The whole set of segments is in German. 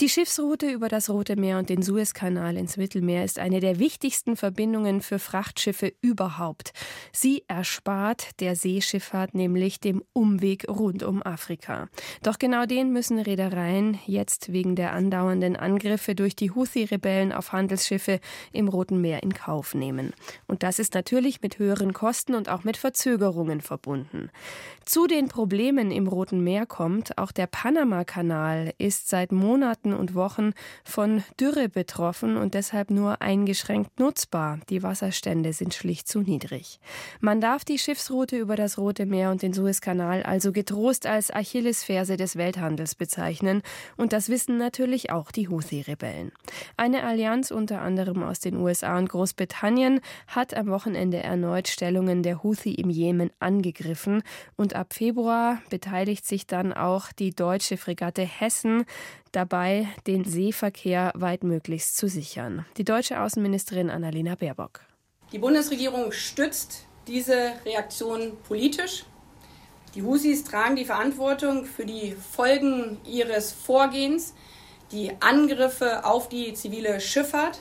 Die Schiffsroute über das Rote Meer und den Suezkanal ins Mittelmeer ist eine der wichtigsten Verbindungen für Frachtschiffe überhaupt. Sie erspart der Seeschifffahrt nämlich dem Umweg rund um Afrika. Doch genau den müssen Reedereien jetzt wegen der andauernden Angriffe durch die Houthi-Rebellen auf Handelsschiffe im Roten Meer in Kauf nehmen. Und das ist natürlich mit höheren Kosten und auch mit Verzögerungen verbunden. Zu den Problemen im Roten Meer kommt, auch der Panama-Kanal ist seit Monaten Monaten und Wochen von Dürre betroffen und deshalb nur eingeschränkt nutzbar. Die Wasserstände sind schlicht zu niedrig. Man darf die Schiffsroute über das Rote Meer und den Suezkanal also getrost als Achillesferse des Welthandels bezeichnen und das wissen natürlich auch die Houthi-Rebellen. Eine Allianz unter anderem aus den USA und Großbritannien hat am Wochenende erneut Stellungen der Houthi im Jemen angegriffen und ab Februar beteiligt sich dann auch die deutsche Fregatte Hessen dabei, den Seeverkehr weitmöglichst zu sichern. Die deutsche Außenministerin Annalena Baerbock. Die Bundesregierung stützt diese Reaktion politisch. Die Husis tragen die Verantwortung für die Folgen ihres Vorgehens, die Angriffe auf die zivile Schifffahrt.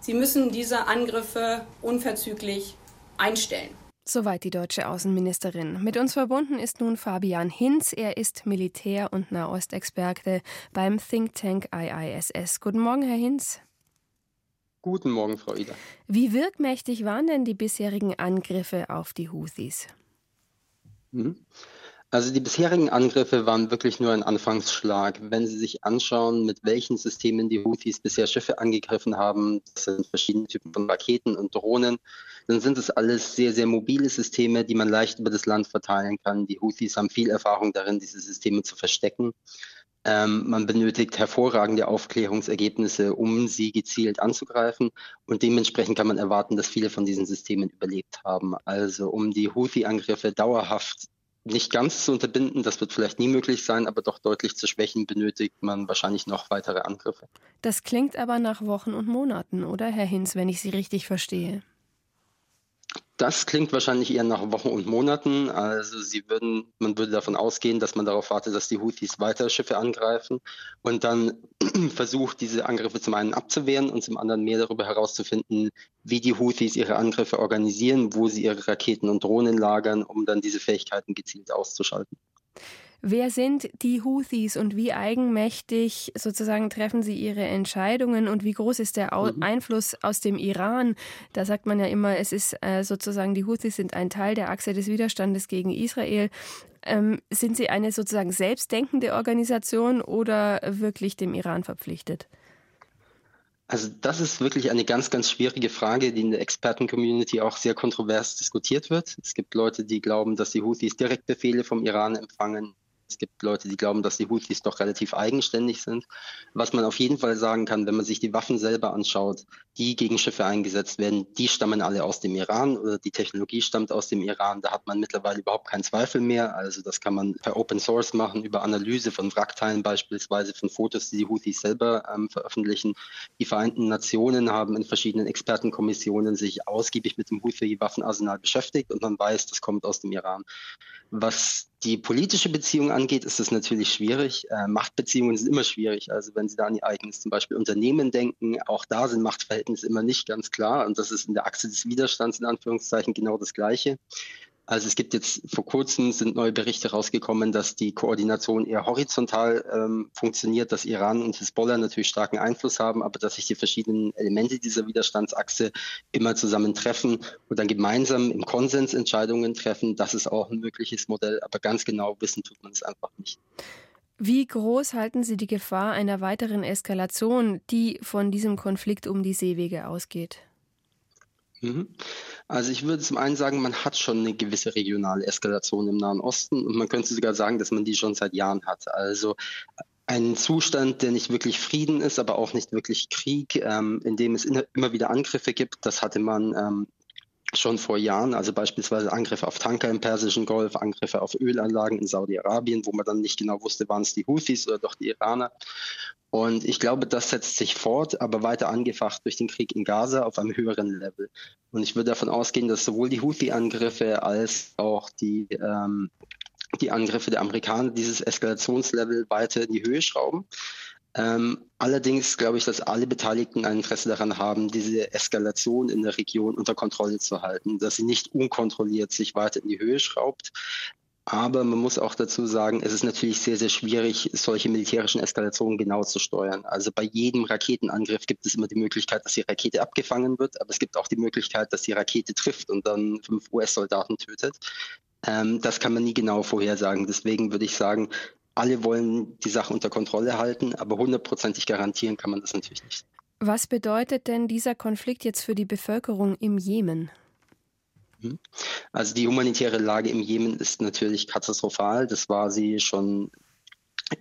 Sie müssen diese Angriffe unverzüglich einstellen. Soweit die deutsche Außenministerin. Mit uns verbunden ist nun Fabian Hinz. Er ist Militär- und Nahostexperte beim Think Tank IISS. Guten Morgen, Herr Hinz. Guten Morgen, Frau Ida. Wie wirkmächtig waren denn die bisherigen Angriffe auf die Houthis? Mhm. Also die bisherigen Angriffe waren wirklich nur ein Anfangsschlag. Wenn Sie sich anschauen, mit welchen Systemen die Houthis bisher Schiffe angegriffen haben, das sind verschiedene Typen von Raketen und Drohnen, dann sind es alles sehr, sehr mobile Systeme, die man leicht über das Land verteilen kann. Die Houthis haben viel Erfahrung darin, diese Systeme zu verstecken. Ähm, man benötigt hervorragende Aufklärungsergebnisse, um sie gezielt anzugreifen. Und dementsprechend kann man erwarten, dass viele von diesen Systemen überlebt haben. Also um die Houthi-Angriffe dauerhaft nicht ganz zu unterbinden, das wird vielleicht nie möglich sein, aber doch deutlich zu schwächen, benötigt man wahrscheinlich noch weitere Angriffe. Das klingt aber nach Wochen und Monaten, oder, Herr Hinz, wenn ich Sie richtig verstehe? Das klingt wahrscheinlich eher nach Wochen und Monaten. Also sie würden, man würde davon ausgehen, dass man darauf wartet, dass die Houthis weiter Schiffe angreifen und dann versucht, diese Angriffe zum einen abzuwehren und zum anderen mehr darüber herauszufinden, wie die Houthis ihre Angriffe organisieren, wo sie ihre Raketen und Drohnen lagern, um dann diese Fähigkeiten gezielt auszuschalten. Wer sind die Houthis und wie eigenmächtig sozusagen treffen sie ihre Entscheidungen und wie groß ist der mhm. Einfluss aus dem Iran? Da sagt man ja immer, es ist äh, sozusagen, die Houthis sind ein Teil der Achse des Widerstandes gegen Israel. Ähm, sind sie eine sozusagen selbstdenkende Organisation oder wirklich dem Iran verpflichtet? Also das ist wirklich eine ganz, ganz schwierige Frage, die in der Experten-Community auch sehr kontrovers diskutiert wird. Es gibt Leute, die glauben, dass die Houthis Direktbefehle vom Iran empfangen. Es gibt Leute, die glauben, dass die Houthis doch relativ eigenständig sind. Was man auf jeden Fall sagen kann, wenn man sich die Waffen selber anschaut, die gegen Schiffe eingesetzt werden, die stammen alle aus dem Iran oder die Technologie stammt aus dem Iran. Da hat man mittlerweile überhaupt keinen Zweifel mehr. Also das kann man per Open Source machen, über Analyse von Wrackteilen beispielsweise, von Fotos, die die Houthis selber ähm, veröffentlichen. Die Vereinten Nationen haben in verschiedenen Expertenkommissionen sich ausgiebig mit dem Houthi-Waffenarsenal beschäftigt und man weiß, das kommt aus dem Iran. Was die politische Beziehung angeht, ist es natürlich schwierig. Äh, Machtbeziehungen sind immer schwierig. Also wenn Sie da an Ihr eigenes zum Beispiel Unternehmen denken, auch da sind Machtverhältnisse immer nicht ganz klar. Und das ist in der Achse des Widerstands in Anführungszeichen genau das Gleiche. Also es gibt jetzt vor kurzem sind neue Berichte rausgekommen, dass die Koordination eher horizontal ähm, funktioniert, dass Iran und Hezbollah natürlich starken Einfluss haben, aber dass sich die verschiedenen Elemente dieser Widerstandsachse immer zusammentreffen und dann gemeinsam im Konsens Entscheidungen treffen. Das ist auch ein mögliches Modell, aber ganz genau wissen tut man es einfach nicht. Wie groß halten Sie die Gefahr einer weiteren Eskalation, die von diesem Konflikt um die Seewege ausgeht? Mhm. Also ich würde zum einen sagen, man hat schon eine gewisse regionale Eskalation im Nahen Osten und man könnte sogar sagen, dass man die schon seit Jahren hat. Also ein Zustand, der nicht wirklich Frieden ist, aber auch nicht wirklich Krieg, ähm, in dem es immer wieder Angriffe gibt. Das hatte man ähm, schon vor Jahren, also beispielsweise Angriffe auf Tanker im Persischen Golf, Angriffe auf Ölanlagen in Saudi-Arabien, wo man dann nicht genau wusste, waren es die Houthis oder doch die Iraner. Und ich glaube, das setzt sich fort, aber weiter angefacht durch den Krieg in Gaza auf einem höheren Level. Und ich würde davon ausgehen, dass sowohl die Houthi-Angriffe als auch die, ähm, die Angriffe der Amerikaner dieses Eskalationslevel weiter in die Höhe schrauben. Ähm, allerdings glaube ich, dass alle Beteiligten ein Interesse daran haben, diese Eskalation in der Region unter Kontrolle zu halten, dass sie nicht unkontrolliert sich weiter in die Höhe schraubt. Aber man muss auch dazu sagen, es ist natürlich sehr, sehr schwierig, solche militärischen Eskalationen genau zu steuern. Also bei jedem Raketenangriff gibt es immer die Möglichkeit, dass die Rakete abgefangen wird, aber es gibt auch die Möglichkeit, dass die Rakete trifft und dann fünf US-Soldaten tötet. Ähm, das kann man nie genau vorhersagen. Deswegen würde ich sagen, alle wollen die Sache unter Kontrolle halten, aber hundertprozentig garantieren kann man das natürlich nicht. Was bedeutet denn dieser Konflikt jetzt für die Bevölkerung im Jemen? Hm? Also die humanitäre Lage im Jemen ist natürlich katastrophal. Das war sie schon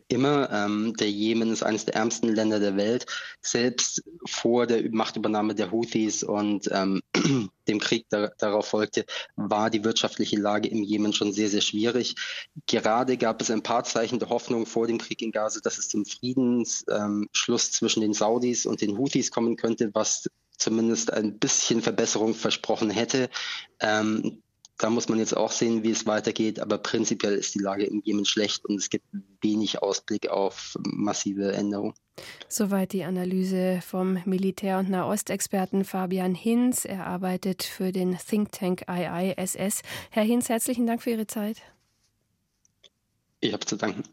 immer. Ähm, der Jemen ist eines der ärmsten Länder der Welt. Selbst vor der Machtübernahme der Houthis und ähm, dem Krieg da, darauf folgte, war die wirtschaftliche Lage im Jemen schon sehr, sehr schwierig. Gerade gab es ein paar Zeichen der Hoffnung vor dem Krieg in Gaza, dass es zum Friedensschluss ähm, zwischen den Saudis und den Houthis kommen könnte, was zumindest ein bisschen Verbesserung versprochen hätte. Ähm, da muss man jetzt auch sehen, wie es weitergeht. Aber prinzipiell ist die Lage im Jemen schlecht und es gibt wenig Ausblick auf massive Änderungen. Soweit die Analyse vom Militär- und Nahostexperten Fabian Hinz. Er arbeitet für den Think Tank IISS. Herr Hinz, herzlichen Dank für Ihre Zeit. Ich habe zu danken.